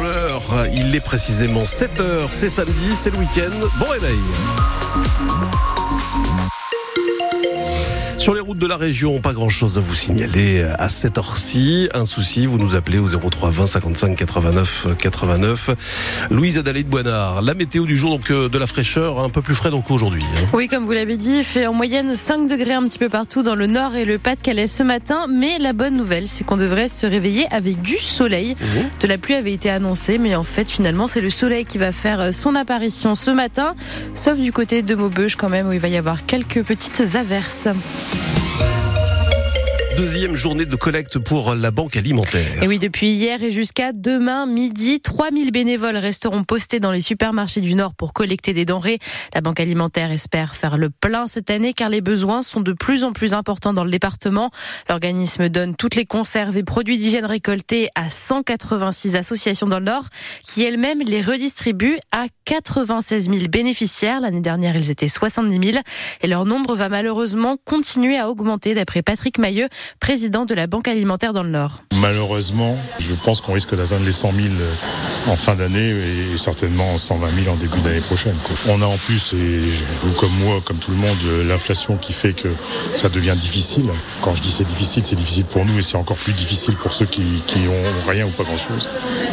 l'heure. Il est précisément 7 heures. C'est samedi, c'est le week-end. Bon réveil. Routes de la région, pas grand chose à vous signaler à cette heure-ci. Un souci, vous nous appelez au 03 20 55 89 89. Louise Adalé de Boinard. La météo du jour, donc euh, de la fraîcheur, un peu plus frais donc aujourd'hui. hein. Oui, comme vous l'avez dit, il fait en moyenne 5 degrés un petit peu partout dans le nord et le Pas-de-Calais ce matin. Mais la bonne nouvelle, c'est qu'on devrait se réveiller avec du soleil. De la pluie avait été annoncée, mais en fait, finalement, c'est le soleil qui va faire son apparition ce matin. Sauf du côté de Maubeuge quand même, où il va y avoir quelques petites averses. Deuxième journée de collecte pour la banque alimentaire. Et oui, depuis hier et jusqu'à demain midi, 3000 bénévoles resteront postés dans les supermarchés du Nord pour collecter des denrées. La Banque alimentaire espère faire le plein cette année car les besoins sont de plus en plus importants dans le département. L'organisme donne toutes les conserves et produits d'hygiène récoltés à 186 associations dans le Nord qui elles-mêmes les redistribuent à 96 000 bénéficiaires. L'année dernière, ils étaient 70 000 et leur nombre va malheureusement continuer à augmenter d'après Patrick Mailleux, président de la Banque alimentaire dans le Nord. Malheureusement, je pense qu'on risque d'atteindre les 100 000 en fin d'année et certainement 120 000 en début d'année prochaine. On a en plus, et vous comme moi, comme tout le monde, l'inflation qui fait que ça devient difficile. Quand je dis c'est difficile, c'est difficile pour nous et c'est encore plus difficile pour ceux qui, qui ont rien ou pas grand-chose.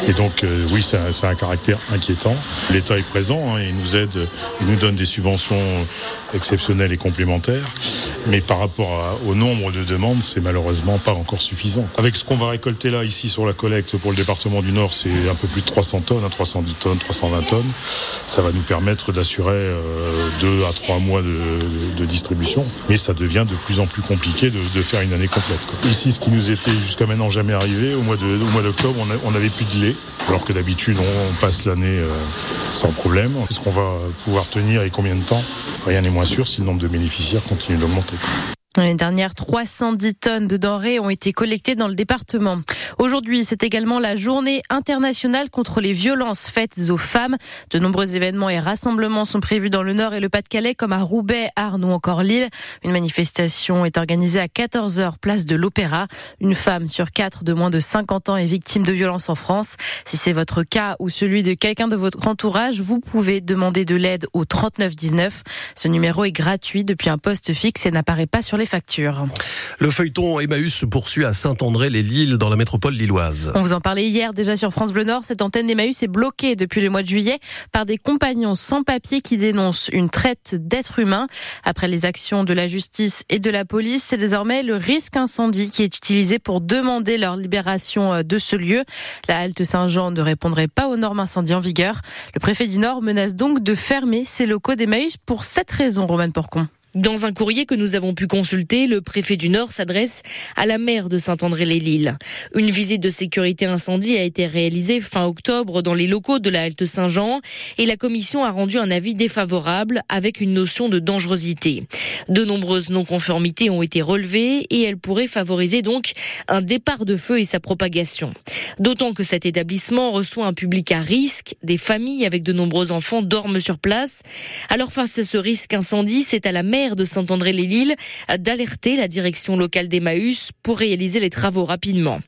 Et donc, euh, oui, a un caractère inquiétant. L'État est présent, hein, il nous aide, il nous donne des subventions exceptionnelles et complémentaires. Mais par rapport au nombre de demandes, c'est malheureusement pas encore suffisant. Avec ce qu'on va récolter là, ici, sur la collecte pour le département du Nord, c'est un peu plus de 300 tonnes, hein, 310 tonnes, 320 tonnes. Ça va nous permettre d'assurer euh, deux à trois mois de, distribution. Mais ça devient de plus en plus compliqué de, faire une année complète. Ici, ce qui nous était jusqu'à maintenant jamais arrivé, au mois d'octobre, on, a- on avait plus de lait. Alors que d'habitude, on, on passe l'année euh, sans problème. Est-ce qu'on va pouvoir tenir et combien de temps? Rien n'est moins sûr si le nombre de bénéficiaires continue d'augmenter. L'année dernière, 310 tonnes de denrées ont été collectées dans le département. Aujourd'hui, c'est également la journée internationale contre les violences faites aux femmes. De nombreux événements et rassemblements sont prévus dans le Nord et le Pas-de-Calais, comme à Roubaix, Arles ou encore Lille. Une manifestation est organisée à 14h, place de l'Opéra. Une femme sur quatre de moins de 50 ans est victime de violences en France. Si c'est votre cas ou celui de quelqu'un de votre entourage, vous pouvez demander de l'aide au 3919. Ce numéro est gratuit depuis un poste fixe et n'apparaît pas sur les factures. Le feuilleton Emmaüs se poursuit à Saint-André-les-Lilles dans la métropole lilloise. On vous en parlait hier déjà sur France Bleu Nord. Cette antenne d'Emmaüs est bloquée depuis le mois de juillet par des compagnons sans papier qui dénoncent une traite d'êtres humains. Après les actions de la justice et de la police, c'est désormais le risque incendie qui est utilisé pour demander leur libération euh, de ce lieu. La halte Saint-Jean ne répondrait pas aux normes incendie en vigueur. Le préfet du Nord menace donc de fermer ses locaux d'Emmaüs pour cette raison, Roman Porcon. Dans un courrier que nous avons pu consulter, le préfet du Nord s'adresse à la maire de Saint-André-les-Lilles. Une visite de sécurité incendie a été réalisée fin octobre dans les locaux de la Halte Saint-Jean et la commission a rendu un avis défavorable avec une notion de dangerosité. De nombreuses non-conformités ont été relevées et elles pourraient favoriser donc un départ de feu et sa propagation. D'autant que cet établissement reçoit un public à risque, des familles avec de nombreux enfants dorment sur place. Alors face à ce risque incendie, c'est à la maire de Saint-André-les-Lilles d'alerter la direction locale d'Emmaüs pour réaliser les travaux rapidement.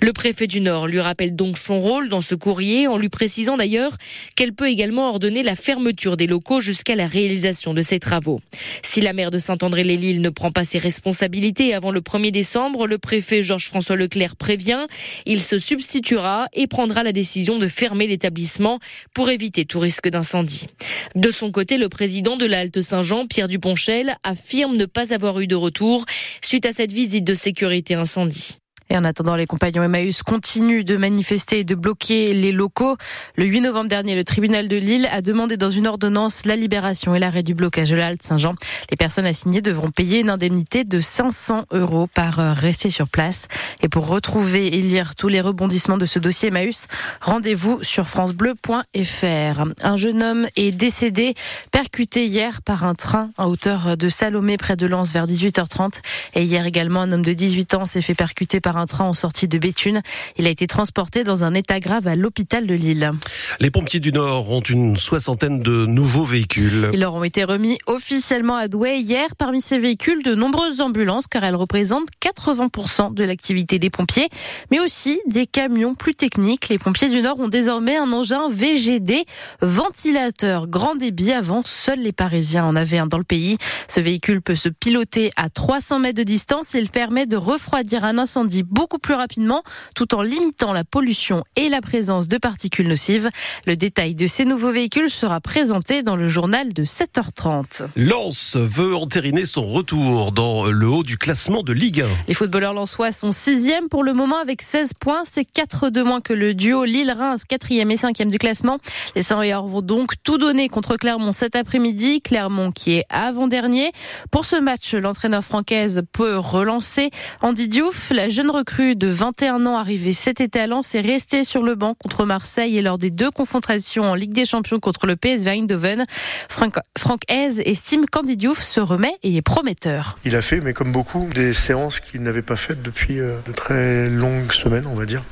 Le préfet du Nord lui rappelle donc son rôle dans ce courrier en lui précisant d'ailleurs qu'elle peut également ordonner la fermeture des locaux jusqu'à la réalisation de ces travaux. Si la maire de Saint-André-les-Lilles ne prend pas ses responsabilités avant le 1er décembre, le préfet Georges-François Leclerc prévient, il se substituera et prendra la décision de fermer l'établissement pour éviter tout risque d'incendie. De son côté, le président de la Halte Saint-Jean, Pierre Duponchel, affirme ne pas avoir eu de retour suite à cette visite de sécurité incendie. Et en attendant, les compagnons Emmaüs continuent de manifester et de bloquer les locaux. Le 8 novembre dernier, le tribunal de Lille a demandé dans une ordonnance la libération et l'arrêt du blocage de la Saint-Jean. Les personnes assignées devront payer une indemnité de 500 euros par heure restée sur place. Et pour retrouver et lire tous les rebondissements de ce dossier Emmaüs, rendez-vous sur francebleu.fr. Un jeune homme est décédé, percuté hier par un train à hauteur de Salomé près de Lens vers 18h30. Et hier également, un homme de 18 ans s'est fait percuter par par un train en sortie de Béthune. Il a été transporté dans un état grave à l'hôpital de Lille. Les pompiers du Nord ont une soixantaine de nouveaux véhicules. Ils leur ont été remis officiellement à Douai hier. Parmi ces véhicules, de nombreuses ambulances, car elles représentent 80% de l'activité des pompiers, mais aussi des camions plus techniques. Les pompiers du Nord ont désormais un engin VGD, ventilateur grand débit. Avant, seuls les Parisiens en avaient un dans le pays. Ce véhicule peut se piloter à 300 mètres de distance. Il permet de refroidir un incendie beaucoup plus rapidement, tout en limitant la pollution et la présence de particules nocives. Le détail de ces nouveaux véhicules sera présenté dans le journal de 7h30. Lens veut entériner son retour dans le haut du classement de Ligue 1. Les footballeurs lensois sont sixième pour le moment avec 16 points. C'est 4 de moins que le duo Lille-Reims, quatrième et cinquième du classement. Les Savoyards vont donc tout donner contre Clermont cet après-midi. Clermont qui est avant-dernier. Pour ce match, l'entraîneur francaise peut relancer. Andy Diouf, la jeune recrue de 21 ans arrivée cet été à Lens, est restée sur le banc contre Marseille et lors des deux confrontations en Ligue des Champions contre le PSV Eindhoven. Franck, Franck Hez estime qu'Andy se remet et est prometteur. Il a fait, mais comme beaucoup, des séances qu'il n'avait pas faites depuis euh, de très longues semaines, on va dire,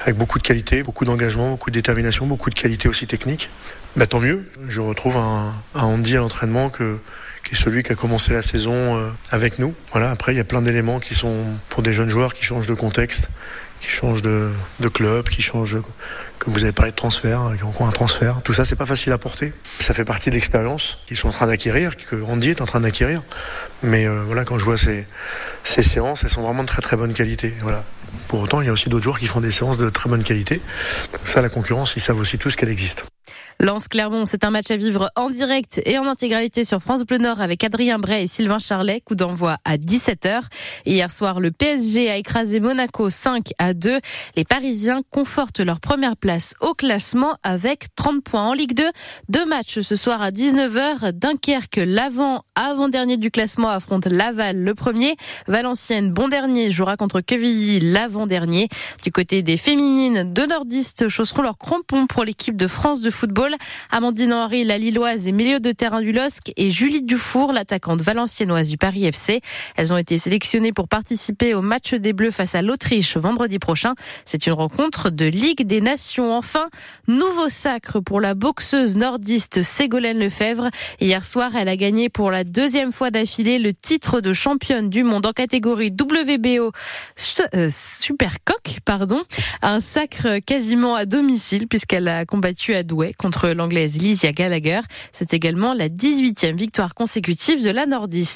avec beaucoup de qualité, beaucoup d'engagement, beaucoup de détermination, beaucoup de qualité aussi technique. Bah, tant mieux, je retrouve un, un Andy à l'entraînement que qui celui qui a commencé la saison euh, avec nous. Voilà, après il y a plein d'éléments qui sont pour des jeunes joueurs qui changent de contexte, qui changent de, club, qui changent, comme vous avez parlé de transfert, qui ont un transfert. Tout ça, c'est pas facile à porter. Ça fait partie de l'expérience qu'ils sont en train d'acquérir, que Andy est en train d'acquérir. Mais euh, voilà, quand je vois ces, ces séances, elles sont vraiment de très très bonne qualité. Voilà. Pour autant, il y a aussi d'autres joueurs qui font des séances de très bonne qualité. Ça, la concurrence, ils savent aussi tous qu'elle existe. Lance Clermont, c'est un match à vivre en direct et en intégralité sur France Bleu Nord avec Adrien Bray et Sylvain Charlet. Coup d'envoi à 17h. Hier soir, le PSG a écrasé Monaco 5 à 2. Les Parisiens confortent leur première place au classement avec 30 points en Ligue 2. Deux matchs ce soir à 19h. Dunkerque, l'avant, avant-dernier du classement, affronte Laval le premier. Valenciennes, bon dernier, jouera contre Quevilly l'avant-dernier. Du côté des féminines, deux nordistes chausseront leurs crampons pour l'équipe de France de football. Amandine Henry, la Lilloise et milieu de terrain du LOSC et Julie Dufour, l'attaquante valenciennoise du Paris FC. Elles ont été sélectionnées pour participer au match des Bleus face à l'Autriche vendredi prochain. C'est une rencontre de Ligue des Nations. Enfin, nouveau sacre pour la boxeuse nordiste Ségolène Lefebvre. Hier soir, elle a gagné pour la deuxième fois d'affilée le titre de championne du monde en catégorie WBO euh, Super Coq, pardon. Un sacre quasiment à domicile puisqu'elle a combattu à Douai l'anglaise Lysia Gallagher. C'est également la 18e victoire consécutive de la nordiste.